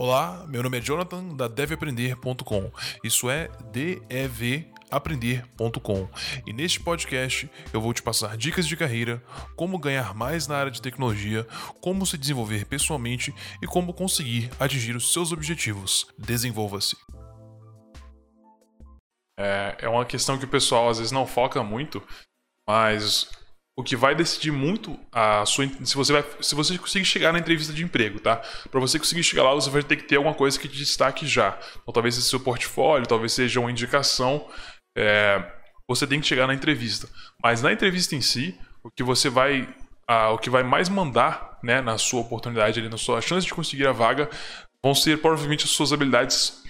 Olá, meu nome é Jonathan da deveaprender.com. Isso é devaprender.com. E neste podcast eu vou te passar dicas de carreira, como ganhar mais na área de tecnologia, como se desenvolver pessoalmente e como conseguir atingir os seus objetivos. Desenvolva-se. É, é uma questão que o pessoal às vezes não foca muito, mas o que vai decidir muito a sua se você vai se você conseguir chegar na entrevista de emprego, tá? Para você conseguir chegar lá, você vai ter que ter alguma coisa que te destaque já. Então, talvez seja seu portfólio, talvez seja uma indicação. É, você tem que chegar na entrevista. Mas na entrevista em si, o que você vai o que vai mais mandar, né, na sua oportunidade ali, na sua chance de conseguir a vaga, vão ser provavelmente as suas habilidades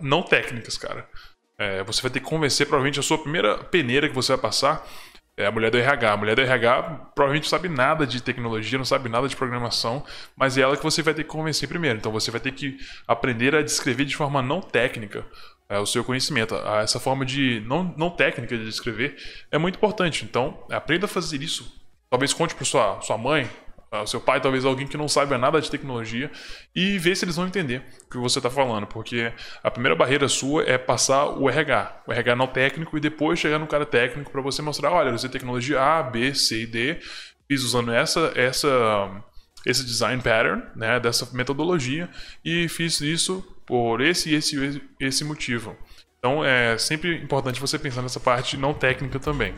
não técnicas, cara. É, você vai ter que convencer provavelmente a sua primeira peneira que você vai passar é a mulher do RH. A mulher do RH provavelmente não sabe nada de tecnologia, não sabe nada de programação, mas é ela que você vai ter que convencer primeiro. Então você vai ter que aprender a descrever de forma não técnica é, o seu conhecimento. Essa forma de não, não técnica de descrever é muito importante. Então aprenda a fazer isso. Talvez conte para sua, sua mãe, ah, o seu pai, talvez alguém que não saiba nada de tecnologia, e ver se eles vão entender o que você está falando, porque a primeira barreira sua é passar o RH, o RH não técnico, e depois chegar no cara técnico para você mostrar: olha, eu usei tecnologia A, B, C e D, fiz usando essa, essa, esse design pattern, né, dessa metodologia, e fiz isso por esse e esse, esse motivo. Então é sempre importante você pensar nessa parte não técnica também.